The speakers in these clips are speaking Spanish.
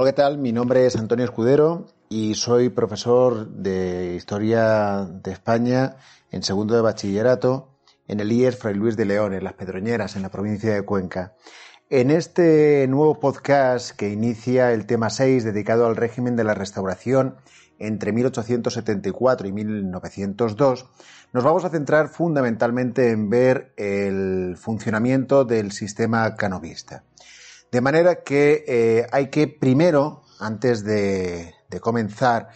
Hola, ¿qué tal? Mi nombre es Antonio Escudero y soy profesor de Historia de España en segundo de bachillerato en el IES Fray Luis de León, en Las Pedroñeras, en la provincia de Cuenca. En este nuevo podcast que inicia el tema 6 dedicado al régimen de la restauración entre 1874 y 1902, nos vamos a centrar fundamentalmente en ver el funcionamiento del sistema canovista. De manera que eh, hay que primero, antes de, de comenzar,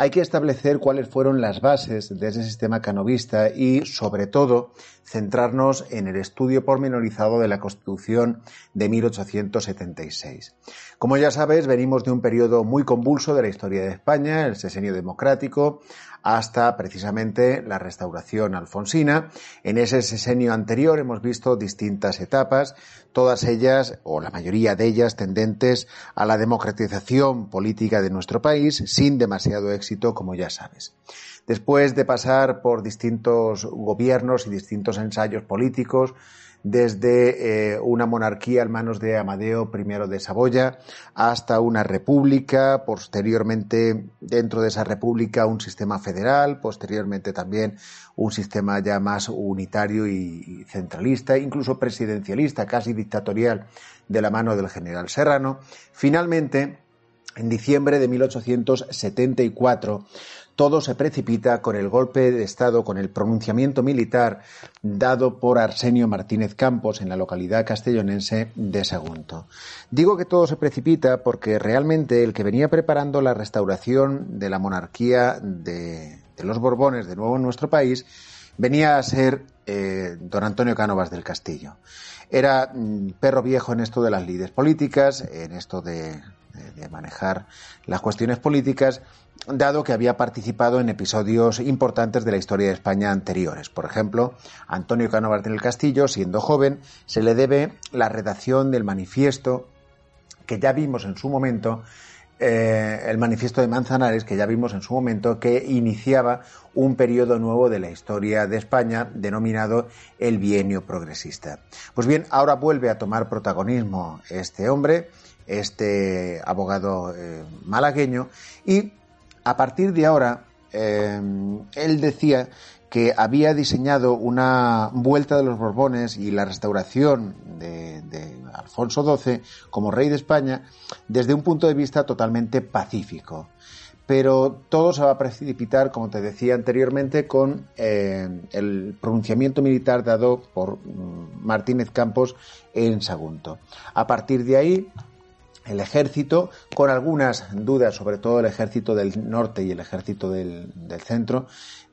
hay que establecer cuáles fueron las bases de ese sistema canovista y, sobre todo, centrarnos en el estudio pormenorizado de la Constitución de 1876. Como ya sabes, venimos de un periodo muy convulso de la historia de España, el sesenio democrático, hasta precisamente la restauración alfonsina. En ese sesenio anterior hemos visto distintas etapas, todas ellas, o la mayoría de ellas, tendentes a la democratización política de nuestro país, sin demasiado éxito, como ya sabes. Después de pasar por distintos gobiernos y distintos ensayos políticos, desde eh, una monarquía en manos de Amadeo I de Saboya hasta una república, posteriormente dentro de esa república un sistema federal, posteriormente también un sistema ya más unitario y centralista, incluso presidencialista, casi dictatorial de la mano del general Serrano. Finalmente, en diciembre de 1874, todo se precipita con el golpe de Estado, con el pronunciamiento militar dado por Arsenio Martínez Campos en la localidad castellonense de Sagunto. Digo que todo se precipita porque realmente el que venía preparando la restauración de la monarquía de, los Borbones de nuevo en nuestro país venía a ser eh, don Antonio Cánovas del Castillo. Era mm, perro viejo en esto de las lides políticas, en esto de manejar las cuestiones políticas dado que había participado en episodios importantes de la historia de España anteriores. Por ejemplo, Antonio Cánovas del Castillo, siendo joven, se le debe la redacción del manifiesto que ya vimos en su momento, eh, el manifiesto de Manzanares, que ya vimos en su momento, que iniciaba un periodo nuevo de la historia de España denominado el bienio progresista. Pues bien, ahora vuelve a tomar protagonismo este hombre, este abogado eh, malagueño, y a partir de ahora, eh, él decía que había diseñado una vuelta de los Borbones y la restauración de, Alfonso XII como rey de España desde un punto de vista totalmente pacífico. Pero todo se va a precipitar, como te decía anteriormente, con eh, el pronunciamiento militar dado por mm, Martínez Campos en Sagunto. A partir de ahí, el ejército, con algunas dudas, sobre todo el ejército del norte y el ejército del, centro,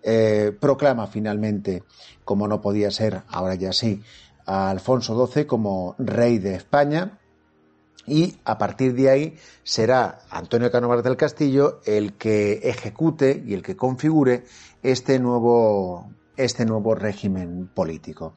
eh, proclama finalmente, como no podía ser, ahora ya sí, a Alfonso XII como rey de España, y a partir de ahí será Antonio Cánovas del Castillo el que ejecute y el que configure este nuevo, este nuevo régimen político.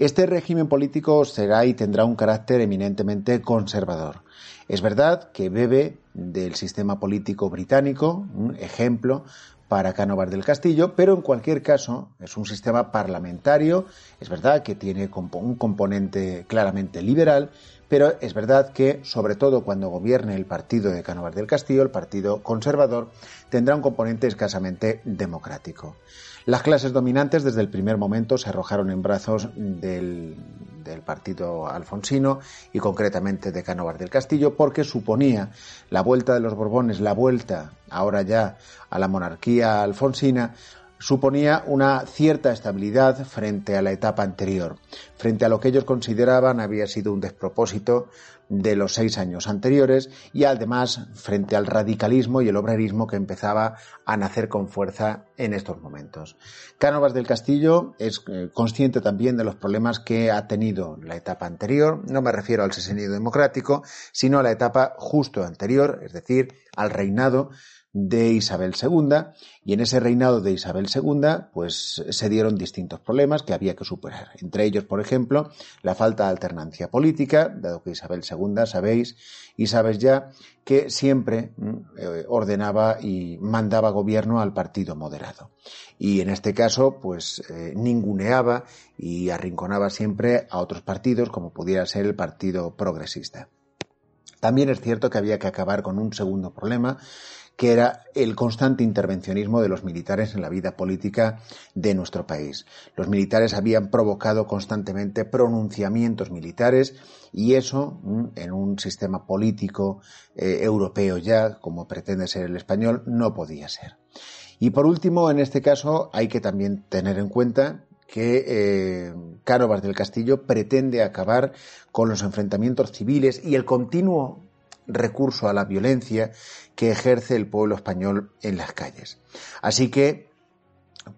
Este régimen político será y tendrá un carácter eminentemente conservador. Es verdad que bebe del sistema político británico, un ejemplo para Cánovas del Castillo, pero en cualquier caso es un sistema parlamentario, es verdad que tiene un componente claramente liberal, pero es verdad que, sobre todo cuando gobierne el partido de Cánovas del Castillo, el partido conservador, tendrá un componente escasamente democrático. Las clases dominantes desde el primer momento se arrojaron en brazos del, partido alfonsino y concretamente de Cánovas del Castillo porque suponía la vuelta de los Borbones, la vuelta ahora ya a la monarquía alfonsina, suponía una cierta estabilidad frente a la etapa anterior, frente a lo que ellos consideraban había sido un despropósito de los seis años anteriores y además frente al radicalismo y el obrerismo que empezaba a nacer con fuerza en estos momentos. Cánovas del Castillo es eh, consciente también de los problemas que ha tenido la etapa anterior, no me refiero al sesenido democrático, sino a la etapa justo anterior, es decir, al reinado de Isabel II y en ese reinado de Isabel II pues se dieron distintos problemas que había que superar. Entre ellos, por ejemplo, la falta de alternancia política, dado que Isabel II, sabéis, y sabes ya que siempre mm, eh, ordenaba y mandaba gobierno al partido moderado. Y en este caso, pues eh, ninguneaba y arrinconaba siempre a otros partidos como pudiera ser el Partido Progresista. También es cierto que había que acabar con un segundo problema, que era el constante intervencionismo de los militares en la vida política de nuestro país. Los militares habían provocado constantemente pronunciamientos militares y eso, mm, en un sistema político eh, europeo ya, como pretende ser el español, no podía ser. Y por último, en este caso, hay que también tener en cuenta que eh, Cánovas del Castillo pretende acabar con los enfrentamientos civiles y el continuo recurso a la violencia que ejerce el pueblo español en las calles. Así que,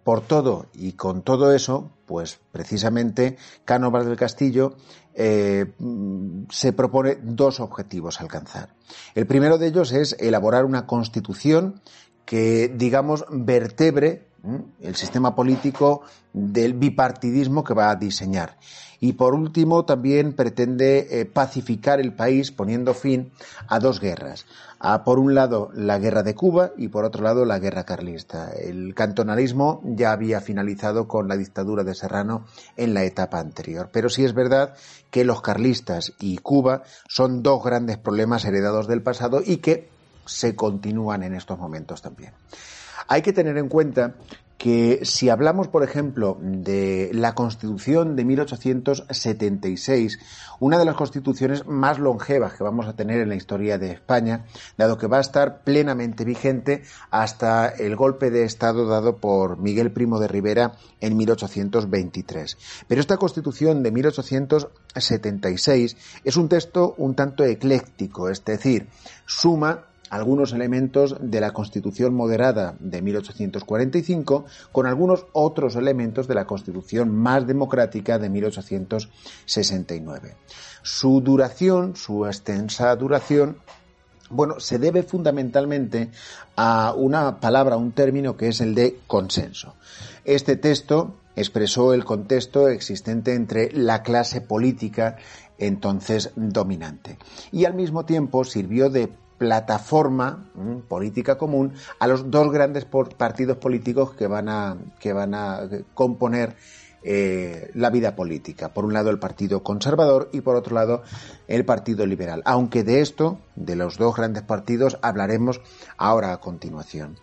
por todo y con todo eso, pues precisamente Cánovas del Castillo eh, se propone dos objetivos a alcanzar. El primero de ellos es elaborar una constitución que, digamos, vertebre el sistema político del bipartidismo que va a diseñar. Y por último, también pretende eh, pacificar el país poniendo fin a dos guerras. A, por un lado, la guerra de Cuba y por otro lado, la guerra carlista. El cantonalismo ya había finalizado con la dictadura de Serrano en la etapa anterior. Pero sí es verdad que los carlistas y Cuba son dos grandes problemas heredados del pasado y que se continúan en estos momentos también. Hay que tener en cuenta que si hablamos, por ejemplo, de la Constitución de 1876, una de las constituciones más longevas que vamos a tener en la historia de España, dado que va a estar plenamente vigente hasta el golpe de Estado dado por Miguel Primo de Rivera en 1823. Pero esta Constitución de 1876 es un texto un tanto ecléctico, es decir, suma algunos elementos de la Constitución moderada de 1845 con algunos otros elementos de la Constitución más democrática de 1869. Su duración, su extensa duración, bueno, se debe fundamentalmente a una palabra, un término que es el de consenso. Este texto expresó el contexto existente entre la clase política entonces dominante y al mismo tiempo sirvió de plataforma política común a los dos grandes partidos políticos que van a, que van a componer eh, la vida política. Por un lado el Partido Conservador y por otro lado el Partido Liberal. Aunque de esto, de los dos grandes partidos, hablaremos ahora a continuación.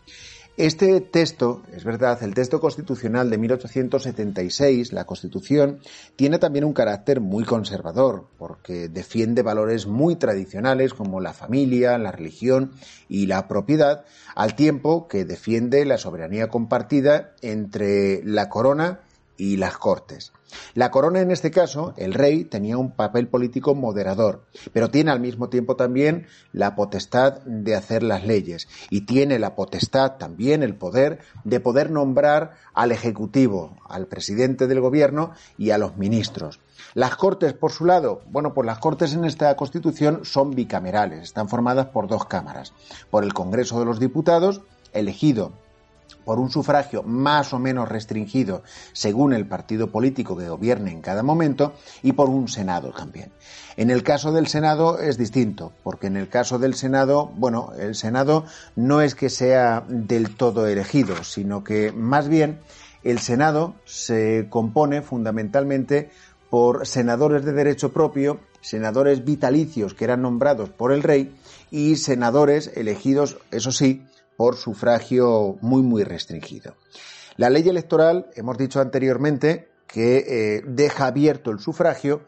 Este texto, es verdad, el texto constitucional de 1876, la Constitución, tiene también un carácter muy conservador, porque defiende valores muy tradicionales como la familia, la religión y la propiedad, al tiempo que defiende la soberanía compartida entre la corona y las Cortes. La corona en este caso, el rey, tenía un papel político moderador, pero tiene al mismo tiempo también la potestad de hacer las leyes y tiene la potestad también, el poder, de poder nombrar al Ejecutivo, al presidente del gobierno y a los ministros. Las Cortes, por su lado, bueno, pues las Cortes en esta Constitución son bicamerales, están formadas por dos cámaras, por el Congreso de los Diputados, elegido por un sufragio más o menos restringido según el partido político que gobierne en cada momento y por un Senado también. En el caso del Senado es distinto, porque en el caso del Senado, bueno, el Senado no es que sea del todo elegido, sino que más bien el Senado se compone fundamentalmente por senadores de derecho propio, senadores vitalicios que eran nombrados por el rey y senadores elegidos, eso sí, por sufragio muy, muy restringido. La ley electoral, hemos dicho anteriormente, que eh, deja abierto el sufragio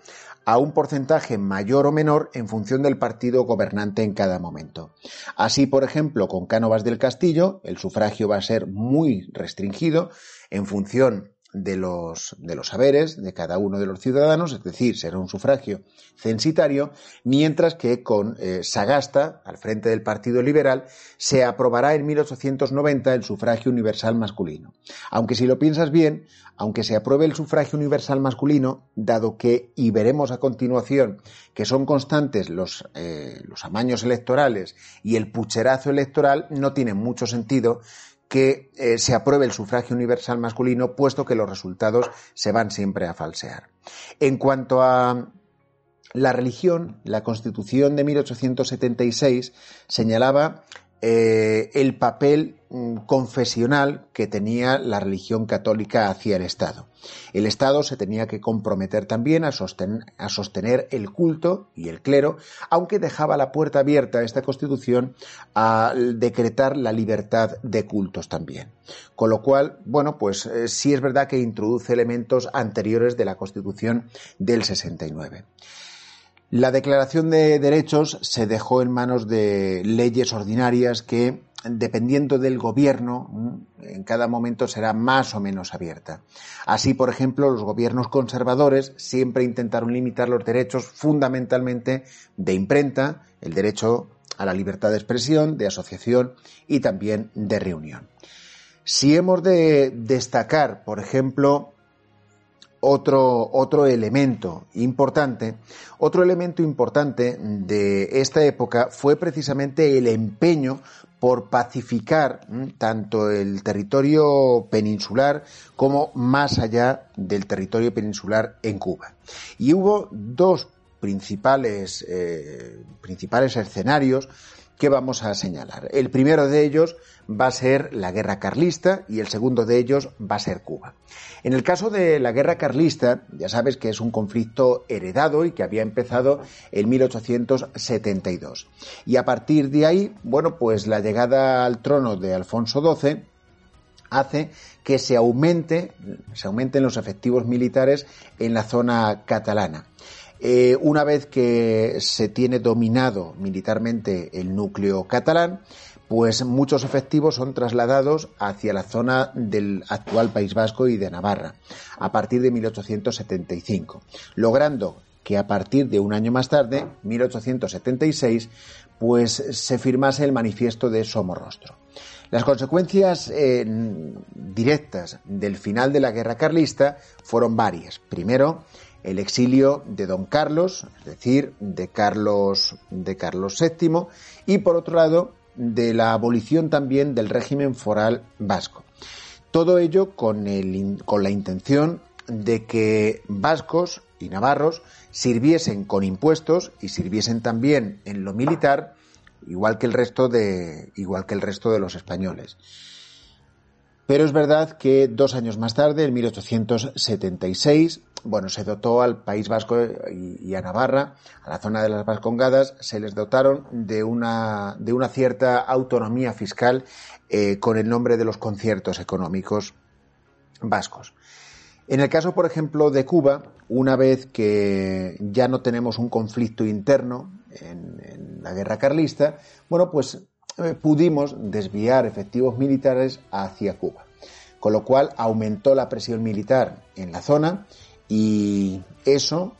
a un porcentaje mayor o menor en función del partido gobernante en cada momento. Así, por ejemplo, con Cánovas del Castillo, el sufragio va a ser muy restringido en función de los, de los saberes de cada uno de los ciudadanos, es decir, será un sufragio censitario, mientras que con eh, Sagasta, al frente del Partido Liberal, se aprobará en 1890 el sufragio universal masculino. Aunque si lo piensas bien, aunque se apruebe el sufragio universal masculino, dado que, y veremos a continuación, que son constantes los, eh, los amaños electorales y el pucherazo electoral, no tiene mucho sentido que eh, se apruebe el sufragio universal masculino, puesto que los resultados se van siempre a falsear. En cuanto a la religión, la Constitución de 1876 señalaba eh, el papel mm, confesional que tenía la religión católica hacia el Estado. El Estado se tenía que comprometer también a sostener, el culto y el clero, aunque dejaba la puerta abierta a esta constitución a decretar la libertad de cultos también. Con lo cual, bueno, pues eh, sí es verdad que introduce elementos anteriores de la constitución del 69. La Declaración de Derechos se dejó en manos de leyes ordinarias que, dependiendo del gobierno, en cada momento será más o menos abierta. Así, por ejemplo, los gobiernos conservadores siempre intentaron limitar los derechos fundamentalmente de imprenta, el derecho a la libertad de expresión, de asociación y también de reunión. Si hemos de destacar, por ejemplo, otro, otro elemento importante, otro elemento importante de esta época fue precisamente el empeño por pacificar tanto el territorio peninsular como más allá del territorio peninsular en Cuba. Y hubo dos principales, eh, principales escenarios que vamos a señalar. El primero de ellos va a ser la guerra carlista y el segundo de ellos va a ser Cuba. En el caso de la guerra carlista, ya sabes que es un conflicto heredado y que había empezado en 1872. Y a partir de ahí, bueno, pues la llegada al trono de Alfonso XII hace que se aumente, se aumenten los efectivos militares en la zona catalana. Eh, una vez que se tiene dominado militarmente el núcleo catalán, pues muchos efectivos son trasladados hacia la zona del actual País Vasco y de Navarra, a partir de 1875, logrando que a partir de un año más tarde, 1876, pues se firmase el manifiesto de Somorrostro. Las consecuencias eh, directas del final de la guerra carlista fueron varias. Primero, el exilio de don Carlos, es decir, de Carlos, de Carlos VII, y por otro lado, de la abolición también del régimen foral vasco. Todo ello con, con la intención de que vascos y navarros sirviesen con impuestos y sirviesen también en lo militar, igual que el resto de, igual que el resto de los españoles. Pero es verdad que dos años más tarde, en 1876, bueno, se dotó al País Vasco y, a Navarra, a la zona de las Vascongadas, se les dotaron de una, de una cierta autonomía fiscal eh, con el nombre de los conciertos económicos vascos. En el caso, por ejemplo, de Cuba, una vez que ya no tenemos un conflicto interno en, la guerra carlista, bueno, pues pudimos desviar efectivos militares hacia Cuba, con lo cual aumentó la presión militar en la zona y eso,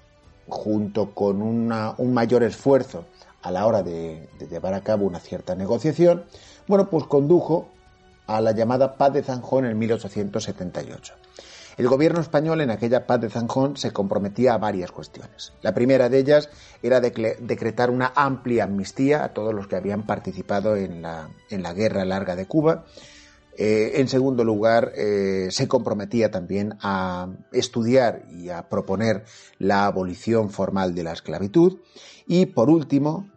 junto con un mayor esfuerzo a la hora de, llevar a cabo una cierta negociación, bueno, pues condujo a la llamada Paz de Zanjón en 1878. El gobierno español en aquella paz de Zanjón se comprometía a varias cuestiones. La primera de ellas era decretar una amplia amnistía a todos los que habían participado en la, guerra larga de Cuba eh, en segundo lugar, eh, se comprometía también a estudiar y a proponer la abolición formal de la esclavitud. Y por último,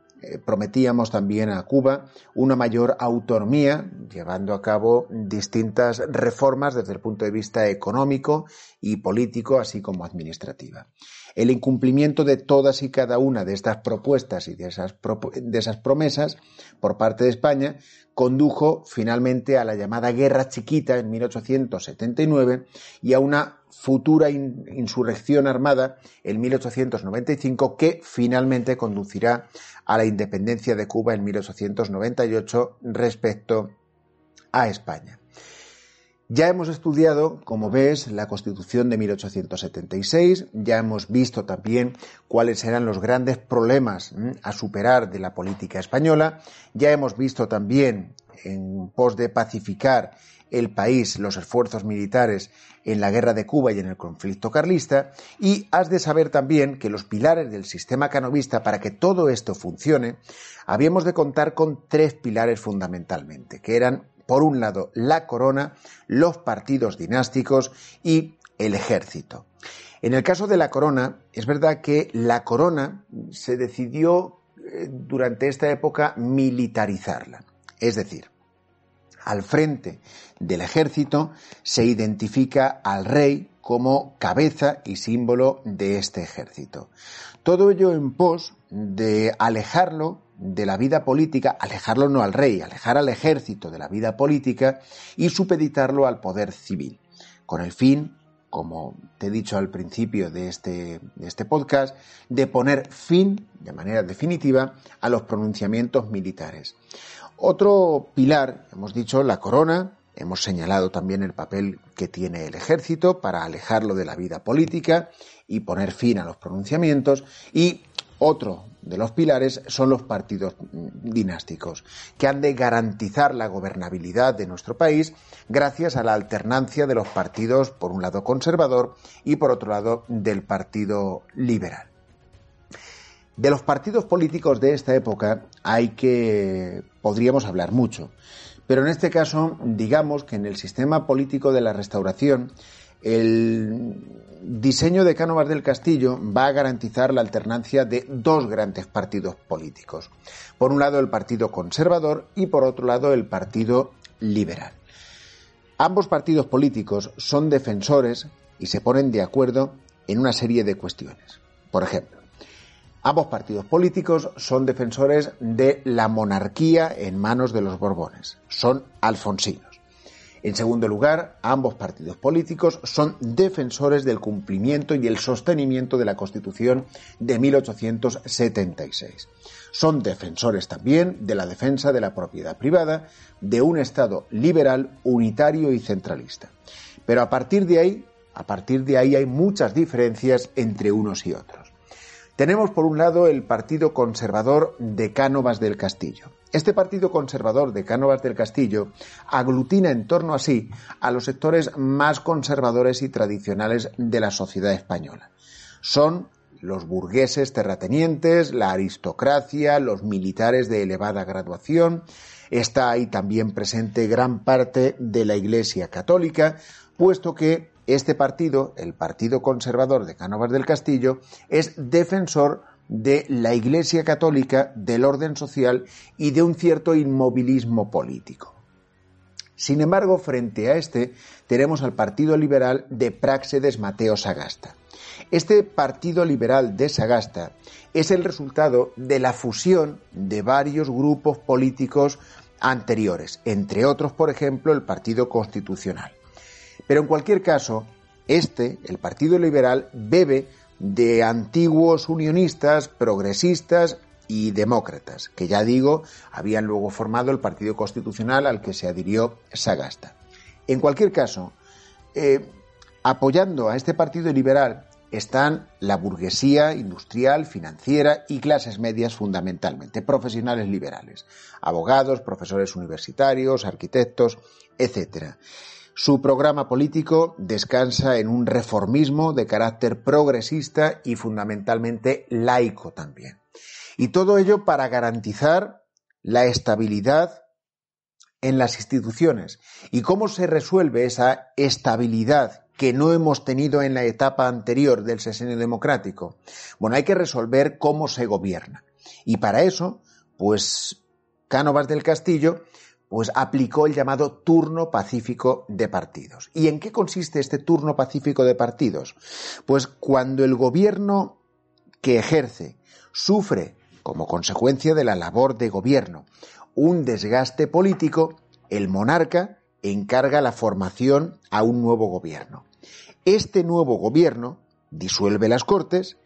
prometíamos también a Cuba una mayor autonomía, llevando a cabo distintas reformas desde el punto de vista económico y político, así como administrativa. El incumplimiento de todas y cada una de estas propuestas y de esas, de esas promesas por parte de España condujo finalmente a la llamada Guerra Chiquita en 1879 y a una futura insurrección armada en 1895 que finalmente conducirá a la independencia de Cuba en 1898 respecto a España. Ya hemos estudiado, como ves, la Constitución de 1876, ya hemos visto también cuáles eran los grandes problemas a superar de la política española, ya hemos visto también, en pos de pacificar el país, los esfuerzos militares en la guerra de Cuba y en el conflicto carlista, y has de saber también que los pilares del sistema canovista para que todo esto funcione, habíamos de contar con tres pilares fundamentalmente, que eran por un lado, la corona, los partidos dinásticos y el ejército. En el caso de la corona, es verdad que la corona se decidió eh, durante esta época militarizarla. Es decir, al frente del ejército se identifica al rey como cabeza y símbolo de este ejército. Todo ello en pos de alejarlo de la vida política, alejarlo no al rey, alejar al ejército de la vida política y supeditarlo al poder civil, con el fin, como te he dicho al principio de este, de este podcast, de poner fin, de manera definitiva, a los pronunciamientos militares. Otro pilar, hemos dicho, la corona, hemos señalado también el papel que tiene el ejército para alejarlo de la vida política y poner fin a los pronunciamientos y otro de los pilares son los partidos dinásticos, que han de garantizar la gobernabilidad de nuestro país gracias a la alternancia de los partidos, por un lado conservador y por otro lado del partido liberal. De los partidos políticos de esta época hay que podríamos hablar mucho, pero en este caso digamos que en el sistema político de la restauración el diseño de Cánovas del Castillo va a garantizar la alternancia de dos grandes partidos políticos. Por un lado el Partido Conservador y por otro lado el Partido Liberal. Ambos partidos políticos son defensores y se ponen de acuerdo en una serie de cuestiones. Por ejemplo, Ambos partidos políticos son defensores de la monarquía en manos de los Borbones. Son alfonsinos. En segundo lugar, ambos partidos políticos son defensores del cumplimiento y el sostenimiento de la Constitución de 1876. Son defensores también de la defensa de la propiedad privada, de un Estado liberal, unitario y centralista. Pero a partir de ahí, a partir de ahí hay muchas diferencias entre unos y otros. Tenemos por un lado el Partido Conservador de Cánovas del Castillo. Este Partido Conservador de Cánovas del Castillo aglutina en torno a sí a los sectores más conservadores y tradicionales de la sociedad española. Son los burgueses terratenientes, la aristocracia, los militares de elevada graduación. Está ahí también presente gran parte de la Iglesia Católica, puesto que este partido, el Partido Conservador de Cánovas del Castillo, es defensor de la Iglesia Católica, del orden social y de un cierto inmovilismo político. Sin embargo, frente a este, tenemos al Partido Liberal de Práxedes Mateo Sagasta. Este Partido Liberal de Sagasta es el resultado de la fusión de varios grupos políticos anteriores, entre otros, por ejemplo, el Partido Constitucional. Pero en cualquier caso, este, el Partido Liberal, bebe de antiguos unionistas, progresistas y demócratas, que ya digo, habían luego formado el Partido Constitucional al que se adhirió Sagasta. En cualquier caso, eh, apoyando a este Partido Liberal están la burguesía industrial, financiera y clases medias fundamentalmente, profesionales liberales, abogados, profesores universitarios, arquitectos, etc. Su programa político descansa en un reformismo de carácter progresista y fundamentalmente laico también. Y todo ello para garantizar la estabilidad en las instituciones. ¿Y cómo se resuelve esa estabilidad que no hemos tenido en la etapa anterior del sesenio democrático? Bueno, hay que resolver cómo se gobierna. Y para eso, pues Cánovas del Castillo pues aplicó el llamado turno pacífico de partidos. ¿Y en qué consiste este turno pacífico de partidos? Pues cuando el gobierno que ejerce sufre, como consecuencia de la labor de gobierno, un desgaste político, el monarca encarga la formación a un nuevo gobierno. Este nuevo gobierno disuelve las Cortes,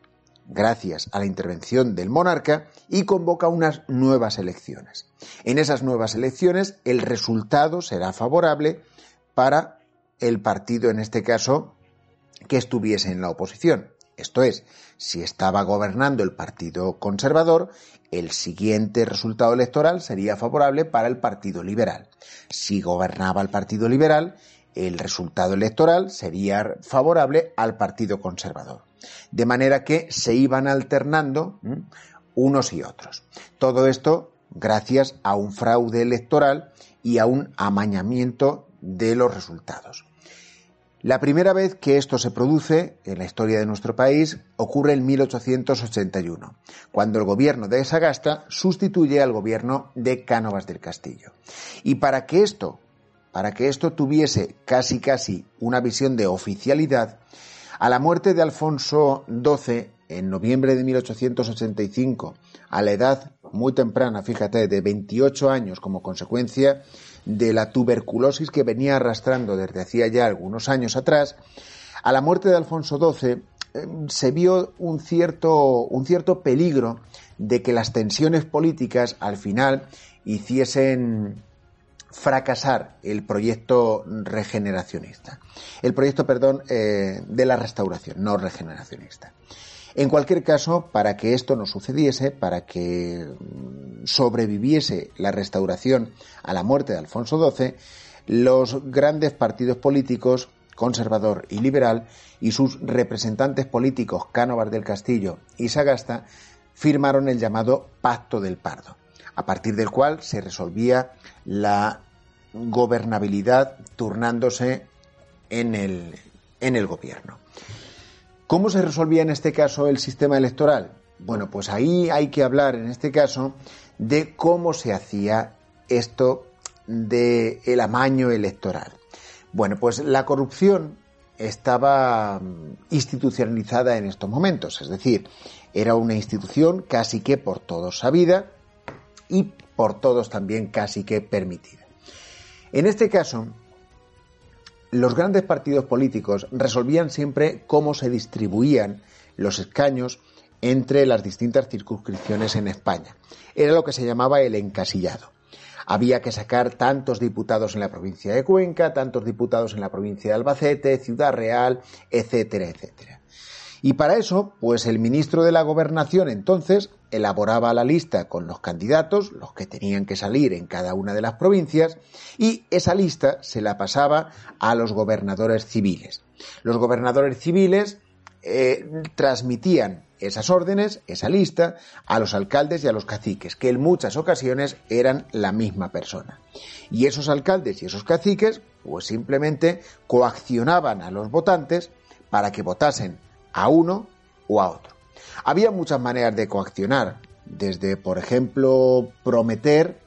gracias a la intervención del monarca y convoca unas nuevas elecciones. En esas nuevas elecciones el resultado será favorable para el partido, en este caso, que estuviese en la oposición. Esto es, si estaba gobernando el Partido Conservador, el siguiente resultado electoral sería favorable para el Partido Liberal. Si gobernaba el Partido Liberal, el resultado electoral sería favorable al Partido Conservador. De manera que se iban alternando unos y otros. Todo esto gracias a un fraude electoral y a un amañamiento de los resultados. La primera vez que esto se produce en la historia de nuestro país ocurre en 1881, cuando el gobierno de Sagasta sustituye al gobierno de Cánovas del Castillo. Y para que esto, para que esto tuviese casi casi una visión de oficialidad, a la muerte de Alfonso XII en noviembre de 1885, a la edad muy temprana, fíjate, de 28 años como consecuencia de la tuberculosis que venía arrastrando desde hacía ya algunos años atrás, a la muerte de Alfonso XII eh, se vio un cierto, un cierto peligro de que las tensiones políticas al final hiciesen fracasar el proyecto regeneracionista. El proyecto, perdón, eh, de la restauración, no regeneracionista. En cualquier caso, para que esto no sucediese, para que mm, sobreviviese la restauración a la muerte de Alfonso XII, los grandes partidos políticos, conservador y liberal, y sus representantes políticos Cánovas del Castillo y Sagasta, firmaron el llamado Pacto del Pardo, a partir del cual se resolvía la gobernabilidad turnándose en el, en el gobierno. ¿Cómo se resolvía en este caso el sistema electoral? Bueno, pues ahí hay que hablar en este caso de cómo se hacía esto del el amaño electoral. Bueno, pues la corrupción estaba mm, institucionalizada en estos momentos, es decir, era una institución casi que por todos sabida y por todos también casi que permitida. En este caso, los grandes partidos políticos resolvían siempre cómo se distribuían los escaños entre las distintas circunscripciones en España. Era lo que se llamaba el encasillado. Había que sacar tantos diputados en la provincia de Cuenca, tantos diputados en la provincia de Albacete, Ciudad Real, etcétera, etcétera. Y para eso, pues el ministro de la Gobernación entonces elaboraba la lista con los candidatos, los que tenían que salir en cada una de las provincias, y esa lista se la pasaba a los gobernadores civiles. Los gobernadores civiles eh, transmitían esas órdenes, esa lista, a los alcaldes y a los caciques, que en muchas ocasiones eran la misma persona. Y esos alcaldes y esos caciques, pues simplemente coaccionaban a los votantes para que votasen a uno o a otro. Había muchas maneras de coaccionar, desde, por ejemplo, prometer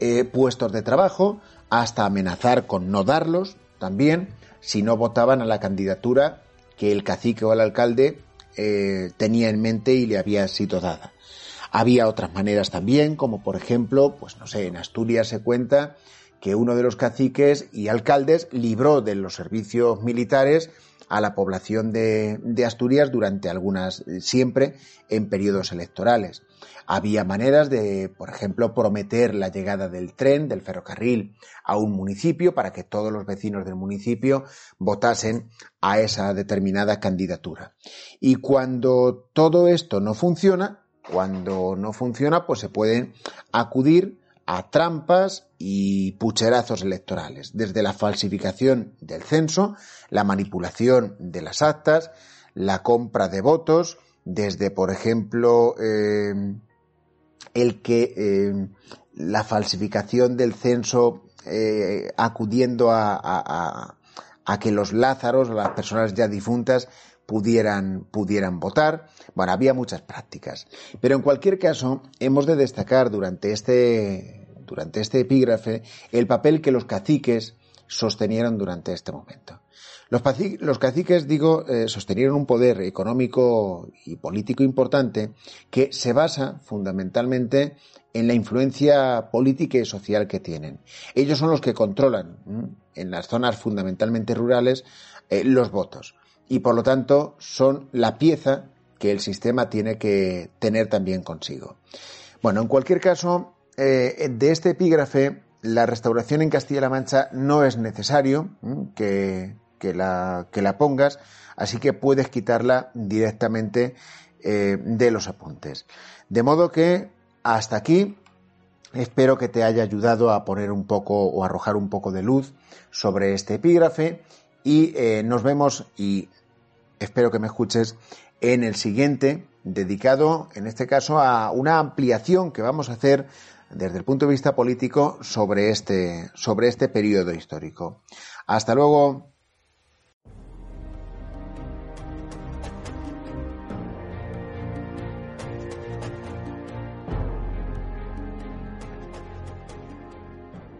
eh, puestos de trabajo, hasta amenazar con no darlos, también, si no votaban a la candidatura que el cacique o el alcalde eh, tenía en mente y le había sido dada. Había otras maneras también, como por ejemplo, pues no sé, en Asturias se cuenta que uno de los caciques y alcaldes libró de los servicios militares a la población de, Asturias durante algunas, siempre en periodos electorales. Había maneras de, por ejemplo, prometer la llegada del tren, del ferrocarril, a un municipio para que todos los vecinos del municipio votasen a esa determinada candidatura. Y cuando todo esto no funciona, cuando no funciona, pues se pueden acudir a trampas y pucherazos electorales, desde la falsificación del censo, la manipulación de las actas, la compra de votos, desde, por ejemplo, eh, el que eh, la falsificación del censo eh, acudiendo a, a, que los lázaros las personas ya difuntas pudieran, pudieran votar. Bueno, había muchas prácticas. Pero en cualquier caso, hemos de destacar durante este, durante este epígrafe el papel que los caciques sostenieron durante este momento. Los, caciques, digo, eh, sostenieron un poder económico y político importante que se basa fundamentalmente en la influencia política y social que tienen. Ellos son los que controlan en las zonas fundamentalmente rurales eh, los votos y por lo tanto son la pieza que el sistema tiene que tener también consigo. Bueno, en cualquier caso, eh, de este epígrafe, la restauración en Castilla-La Mancha no es necesario que, la, que la pongas, así que puedes quitarla directamente eh, de los apuntes. De modo que hasta aquí espero que te haya ayudado a poner un poco o arrojar un poco de luz sobre este epígrafe y eh, nos vemos y espero que me escuches en el siguiente dedicado en este caso a una ampliación que vamos a hacer desde el punto de vista político sobre este, sobre este periodo histórico. Hasta luego.